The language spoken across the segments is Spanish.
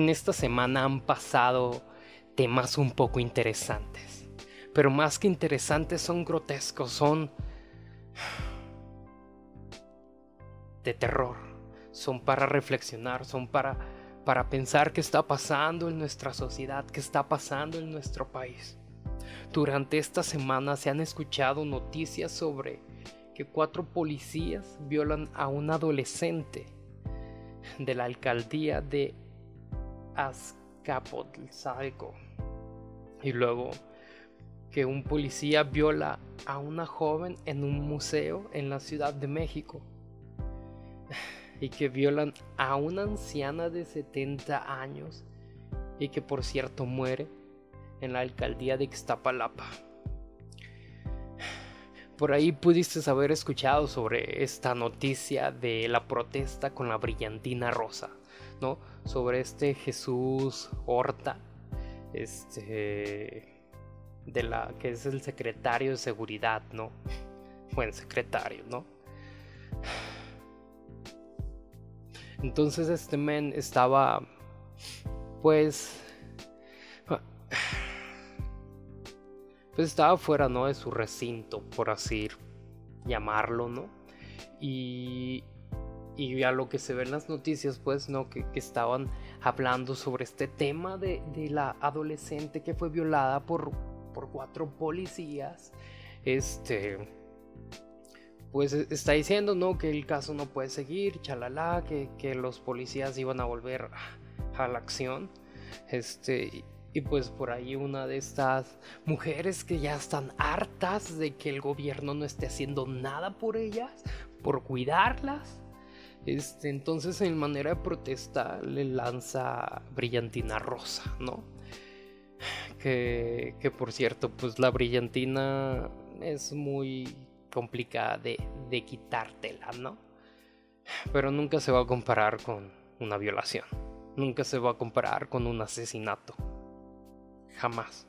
En esta semana han pasado temas un poco interesantes, pero más que interesantes son grotescos, son de terror, son para reflexionar, son para, para pensar qué está pasando en nuestra sociedad, qué está pasando en nuestro país. Durante esta semana se han escuchado noticias sobre que cuatro policías violan a un adolescente de la alcaldía de Azcapotzalco. Y luego que un policía viola a una joven en un museo en la Ciudad de México. Y que violan a una anciana de 70 años y que por cierto muere en la alcaldía de Ixtapalapa. Por ahí pudiste haber escuchado sobre esta noticia de la protesta con la brillantina rosa, ¿no? Sobre este Jesús Horta, este, de la que es el secretario de seguridad, ¿no? Buen secretario, ¿no? Entonces este men estaba, pues, pues estaba fuera, ¿no? De su recinto, por así llamarlo, ¿no? Y, y a lo que se ve en las noticias, pues, ¿no? Que, estaban hablando sobre este tema de, la adolescente que fue violada por, por cuatro policías. Este, pues e, está diciendo, ¿no? Que el caso no puede seguir, chalala, que, que los policías iban a volver a la acción. Este, y pues por ahí una de estas mujeres que ya están hartas de que el gobierno no esté haciendo nada por ellas, por cuidarlas. Este, entonces en manera de protesta le lanza brillantina rosa, ¿no? Que, que por cierto, pues la brillantina es muy complicada de, de quitártela, ¿no? Pero nunca se va a comparar con una violación. Nunca se va a comparar con un asesinato. Jamás.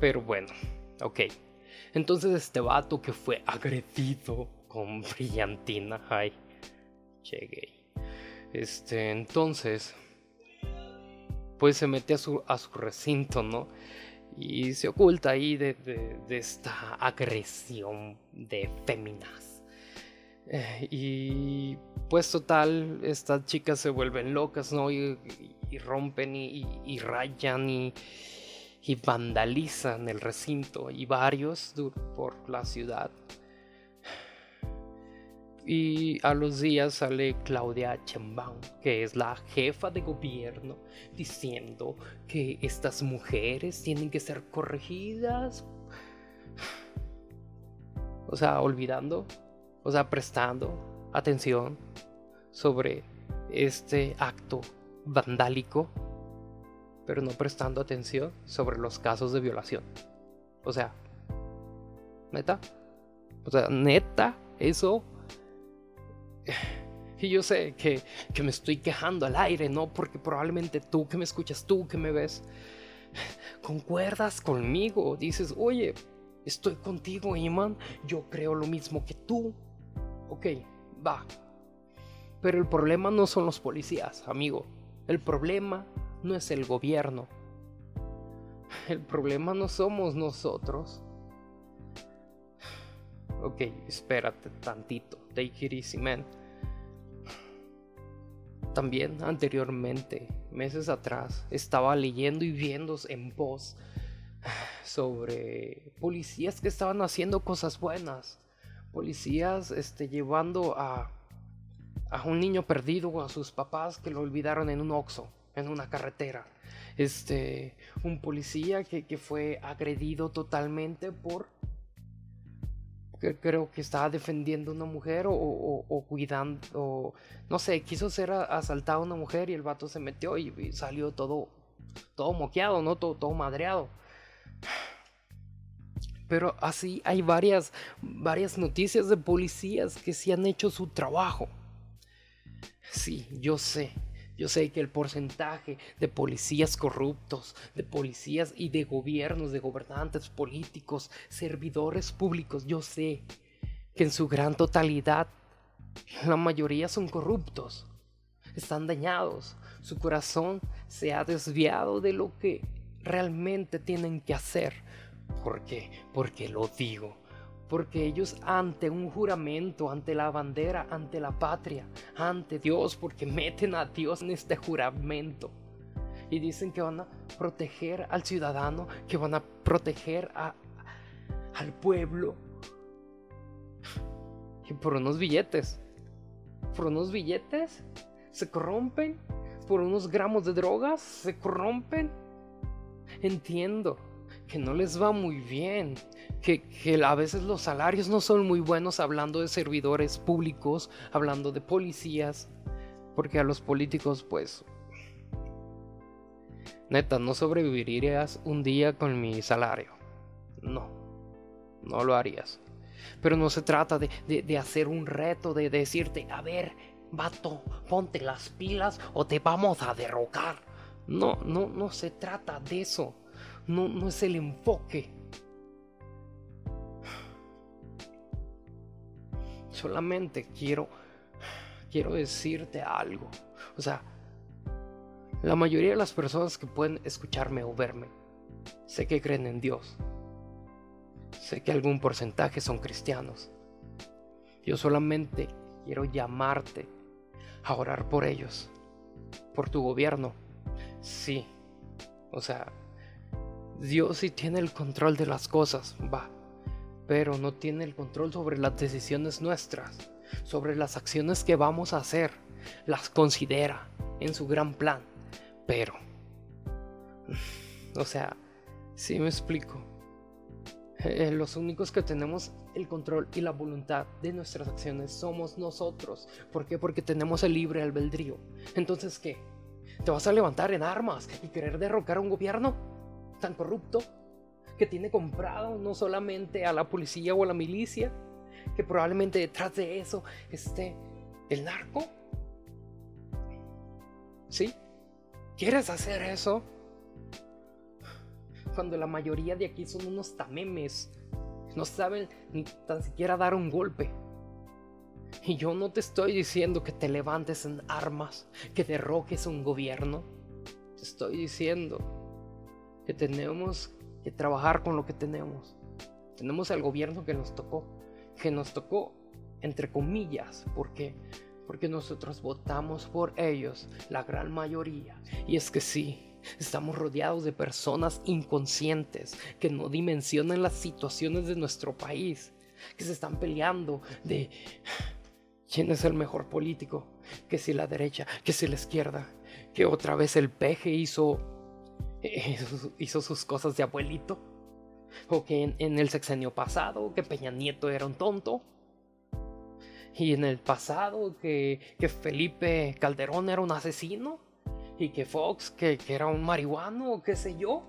Pero bueno, ok. Entonces este vato que fue agredido con brillantina. Ay, llegué. Este, entonces, pues se mete a su, a su recinto, ¿no? Y se oculta ahí de, de, esta agresión de féminas. Eh, y pues total, estas chicas se vuelven locas, ¿no? Y, y rompen y, rayan y, vandalizan el recinto y varios por la ciudad. Y a los días sale Claudia Chembaum, que es la jefa de gobierno, diciendo que estas mujeres tienen que ser corregidas. O sea, olvidando, o sea, prestando atención sobre este acto vandálico, pero no prestando atención sobre los casos de violación. O sea, neta. O sea, neta, eso... Y yo sé que, que me estoy quejando al aire, ¿no? Porque probablemente tú que me escuchas, tú que me ves, concuerdas conmigo. Dices, oye, estoy contigo, Iman. Yo creo lo mismo que tú. Ok, va. Pero el problema no son los policías, amigo. El problema no es el gobierno. El problema no somos nosotros. Ok, espérate tantito. Take it easy, man. También anteriormente, meses atrás, estaba leyendo y viendo en voz sobre policías que estaban haciendo cosas buenas. Policías este, llevando a a un niño perdido a sus papás que lo olvidaron en un oxo, en una carretera. Este, un policía que, fue agredido totalmente por que creo que estaba defendiendo a una mujer o, cuidando, no sé, quiso ser asaltado a una mujer y el vato se metió y, salió todo, todo moqueado, ¿no? Todo, todo madreado. Pero así hay varias, varias noticias de policías que sí han hecho su trabajo. Sí, yo sé. Yo sé que el porcentaje de policías corruptos, de policías y de gobiernos, de gobernantes políticos, servidores públicos, yo sé que en su gran totalidad la mayoría son corruptos. están dañados, su corazón se ha desviado de lo que realmente tienen que hacer. ¿Por qué? Porque lo digo. Porque ellos ante un juramento, ante la bandera, ante la patria, ante Dios, porque meten a Dios en este juramento. Y dicen que van a proteger al ciudadano, que van a proteger al pueblo. Y por unos billetes. Por unos billetes se corrompen. Por unos gramos de drogas se corrompen. Entiendo que no les va muy bien, que, que, a veces los salarios no son muy buenos hablando de servidores públicos, hablando de policías, porque a los políticos pues... Neta, no sobrevivirías un día con mi salario. No, no lo harías. Pero no se trata de, de, hacer un reto, de decirte, a ver, vato, ponte las pilas o te vamos a derrocar. No, no, no se trata de eso. No, no es el enfoque. Solamente quiero, quiero decirte algo. O sea, la mayoría de las personas que pueden escucharme o verme, sé que creen en Dios. Sé que algún porcentaje son cristianos. Yo solamente quiero llamarte a orar por ellos, por tu gobierno. Sí, o sea, Dios sí tiene el control de las cosas, va, pero no tiene el control sobre las decisiones nuestras, sobre las acciones que vamos a hacer. Las considera en su gran plan, pero, o sea, sí me explico. Eh, los únicos que tenemos el control y la voluntad de nuestras acciones somos nosotros. ¿Por qué? Porque tenemos el libre albedrío. Entonces, ¿qué? ¿Te vas a levantar en armas y querer derrocar a un gobierno tan corrupto que tiene comprado no solamente a la policía o a la milicia, que probablemente detrás de eso esté el narco? ¿Sí? ¿Quieres hacer eso? cuando la mayoría de aquí son unos tamemes. No saben ni tan siquiera dar un golpe. Y yo no te estoy diciendo que te levantes en armas, que derroques un gobierno. Te estoy diciendo que tenemos que trabajar con lo que tenemos. Tenemos el gobierno que nos tocó, que nos tocó entre comillas, porque porque nosotros votamos por ellos, la gran mayoría. Y es que sí, Estamos rodeados de personas inconscientes que no dimensionan las situaciones de nuestro país, que se están peleando de quién es el mejor político, que si la derecha, que si la izquierda, que otra vez el peje hizo, hizo sus cosas de abuelito, o que en, el sexenio pasado, que Peña Nieto era un tonto. Y en el pasado que, que Felipe Calderón era un asesino y que Fox, que, era un marihuano o qué sé yo.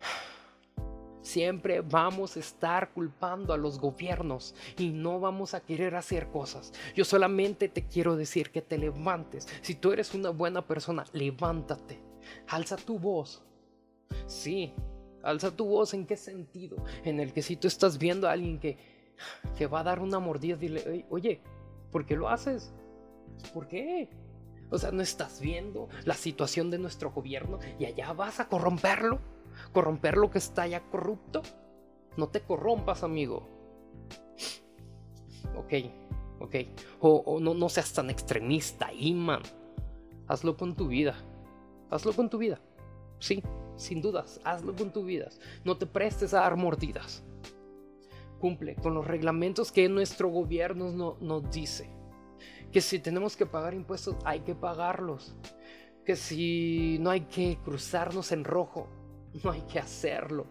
Siempre vamos a estar culpando a los gobiernos y no vamos a querer hacer cosas. Yo solamente te quiero decir que te levantes. Si tú eres una buena persona, levántate. Alza tu voz. Sí, alza tu voz en qué sentido? En el que si tú estás viendo a alguien que, que va a dar una mordida, dile, oye, ¿por qué lo haces? ¿Por qué? O sea, ¿no estás viendo la situación de nuestro gobierno y allá vas a corromperlo? ¿Corromper lo que está ya corrupto? No te corrompas, amigo. Ok, ok. O, no, no seas tan extremista, Iman. Hazlo con tu vida. Hazlo con tu vida. Sí, sin dudas, hazlo con tu vida. No te prestes a dar mordidas. Cumple con los reglamentos que nuestro gobierno nos dice que si tenemos que pagar impuestos hay que pagarlos, que si no hay que cruzarnos en rojo, no hay que hacerlo,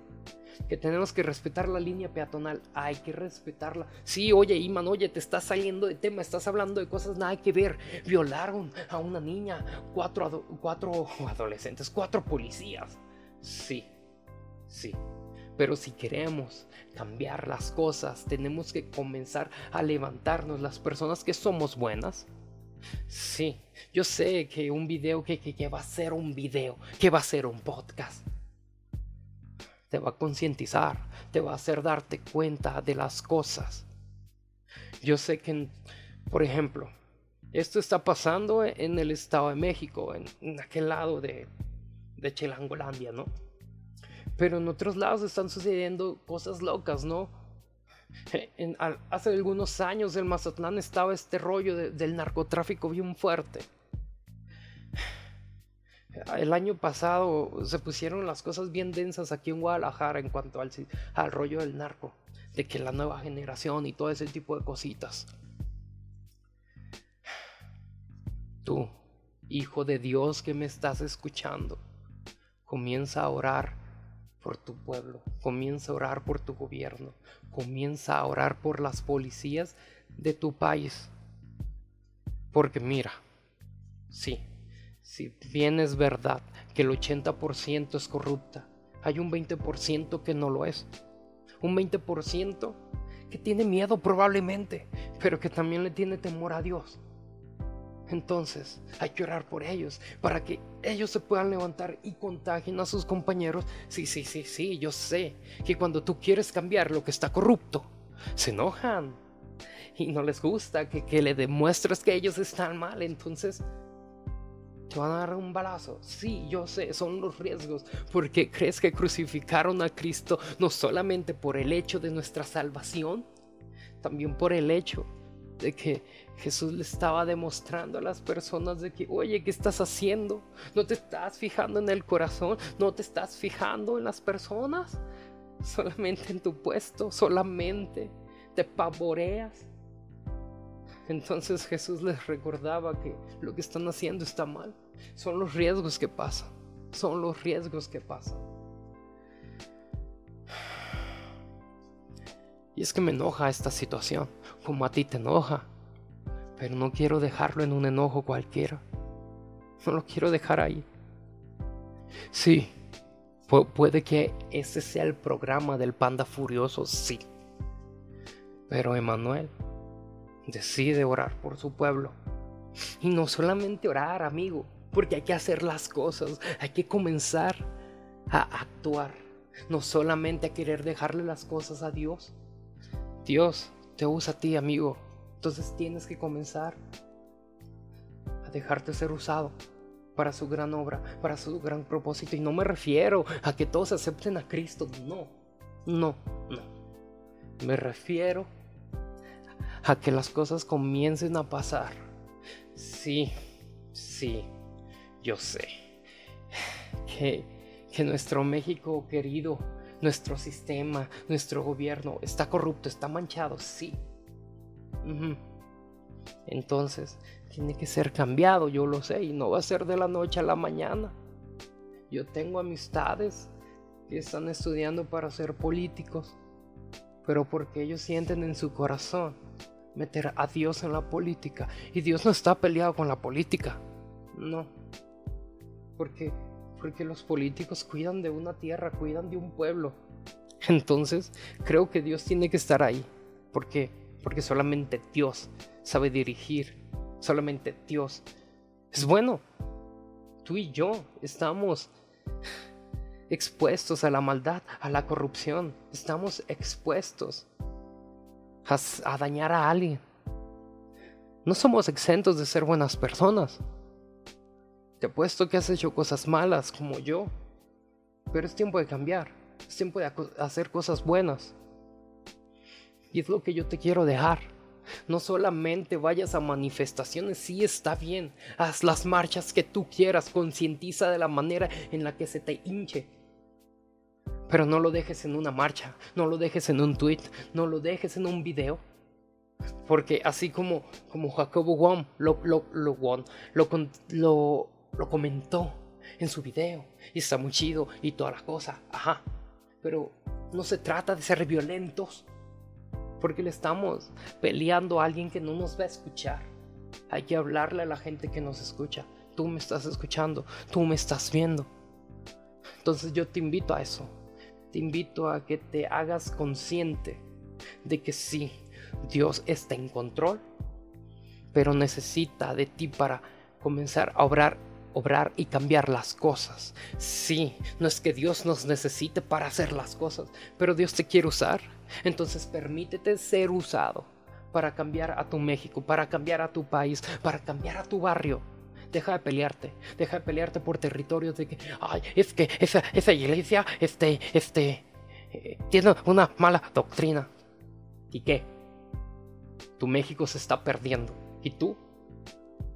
que tenemos que respetar la línea peatonal, hay que respetarla. Sí, oye, Iman, oye, te estás saliendo de tema, estás hablando de cosas nada que ver. Violaron a una niña, cuatro, cuatro adolescentes, cuatro policías. Sí, sí. Pero si queremos cambiar las cosas, tenemos que comenzar a levantarnos las personas que somos buenas. Sí, yo sé que un video que, que, va a ser un video, que va a ser un podcast, te va a concientizar, te va a hacer darte cuenta de las cosas. Yo sé que, por ejemplo, Esto está pasando en el Estado de México, en, aquel lado de, de Chilangolandia, ¿no? Pero en otros lados están sucediendo cosas locas, ¿no? hace algunos años en Mazatlán estaba este rollo del narcotráfico bien fuerte. El año pasado se pusieron las cosas bien densas aquí en Guadalajara en cuanto al, al rollo del narco, de que la nueva generación y todo ese tipo de cositas. Tú, hijo de Dios que me estás escuchando, comienza a orar por tu pueblo, comienza a orar por tu gobierno, comienza a orar por las policías de tu país. Porque mira, sí, si bien es verdad que el 80% es corrupta, hay un 20% que no lo es. Un 20% que tiene miedo probablemente, pero que también le tiene temor a Dios. Entonces hay que orar por ellos para que ellos se puedan levantar y contagien a sus compañeros. Sí, sí, sí, sí, yo sé que cuando tú quieres cambiar lo que está corrupto, se enojan y no les gusta que, que le demuestres que ellos están mal. Entonces te van a dar un balazo. Sí, yo sé, son los riesgos. Porque crees que crucificaron a Cristo no solamente por el hecho de nuestra salvación, también por el hecho de que Jesús le estaba demostrando a las personas de que, oye, ¿qué estás haciendo? ¿No te estás fijando en el corazón? ¿No te estás fijando en las personas? Solamente en tu puesto, solamente te pavoreas. Entonces Jesús les recordaba que lo que están haciendo está mal. Son los riesgos que pasan. Son los riesgos que pasan. Y es que me enoja esta situación como a ti te enoja. Pero no quiero dejarlo en un enojo cualquiera. No lo quiero dejar ahí. Sí, puede que ese sea el programa del panda furioso, sí. Pero Emanuel decide orar por su pueblo. Y no solamente orar, amigo, porque hay que hacer las cosas, hay que comenzar a actuar. No solamente a querer dejarle las cosas a Dios. Dios te usa a ti, amigo. Entonces tienes que comenzar a dejarte ser usado para su gran obra, para su gran propósito. Y no me refiero a que todos acepten a Cristo. No, no, no. Me refiero a que las cosas comiencen a pasar. Sí, sí, yo sé. Que, que nuestro México querido nuestro sistema, nuestro gobierno está corrupto, está manchado, sí. Entonces, tiene que ser cambiado, yo lo sé, y no va a ser de la noche a la mañana. Yo tengo amistades que están estudiando para ser políticos, pero porque ellos sienten en su corazón meter a Dios en la política. Y Dios no está peleado con la política, no. Porque porque los políticos cuidan de una tierra, cuidan de un pueblo. Entonces, creo que Dios tiene que estar ahí. ¿Por qué? Porque solamente Dios sabe dirigir. Solamente Dios es bueno. Tú y yo estamos expuestos a la maldad, a la corrupción. Estamos expuestos a, dañar a alguien. No somos exentos de ser buenas personas. Te apuesto que has hecho cosas malas como yo. Pero es tiempo de cambiar. Es tiempo de hacer cosas buenas. Y es lo que yo te quiero dejar. No solamente vayas a manifestaciones, sí está bien. Haz las marchas que tú quieras, concientiza de la manera en la que se te hinche. Pero no lo dejes en una marcha, no lo dejes en un tweet, no lo dejes en un video. Porque así como, como Jacobo Wong lo, lo, lo, lo, lo comentó en su video y está muy chido y todas las cosas, ajá. Pero no se trata de ser violentos porque le estamos peleando a alguien que no nos va a escuchar. Hay que hablarle a la gente que nos escucha. Tú me estás escuchando, tú me estás viendo. Entonces yo te invito a eso. Te invito a que te hagas consciente de que sí, Dios está en control, pero necesita de ti para comenzar a obrar obrar y cambiar las cosas. Sí, no es que Dios nos necesite para hacer las cosas, pero Dios te quiere usar. Entonces permítete ser usado para cambiar a tu México, para cambiar a tu país, para cambiar a tu barrio. Deja de pelearte, deja de pelearte por territorios de que, ay, es que esa, esa iglesia, este, este, eh, tiene una mala doctrina. ¿Y qué? Tu México se está perdiendo. ¿Y tú?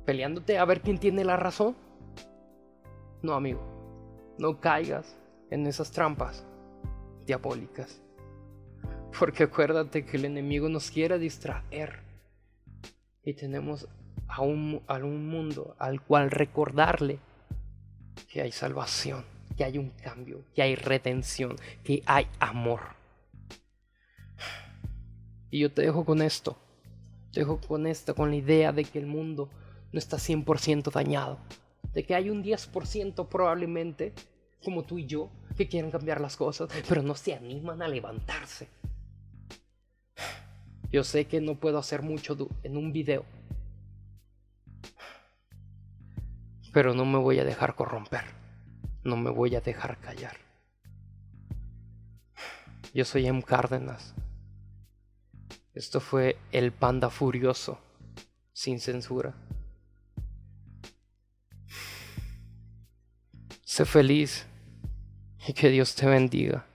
¿Peleándote a ver quién tiene la razón? No, amigo. No caigas en esas trampas diabólicas. Porque acuérdate que el enemigo nos quiere distraer. Y tenemos a un, a un mundo al cual recordarle que hay salvación, que hay un cambio, que hay redención, que hay amor. Y yo te dejo con esto. Te dejo con esto, con la idea de que el mundo no está 100% dañado. De que hay un 10% probablemente, como tú y yo, que quieren cambiar las cosas, pero no se animan a levantarse. Yo sé que no puedo hacer mucho en un video, pero no me voy a dejar corromper, no me voy a dejar callar. Yo soy M. Cárdenas. Esto fue El Panda Furioso, sin censura. Sé feliz y que Dios te bendiga.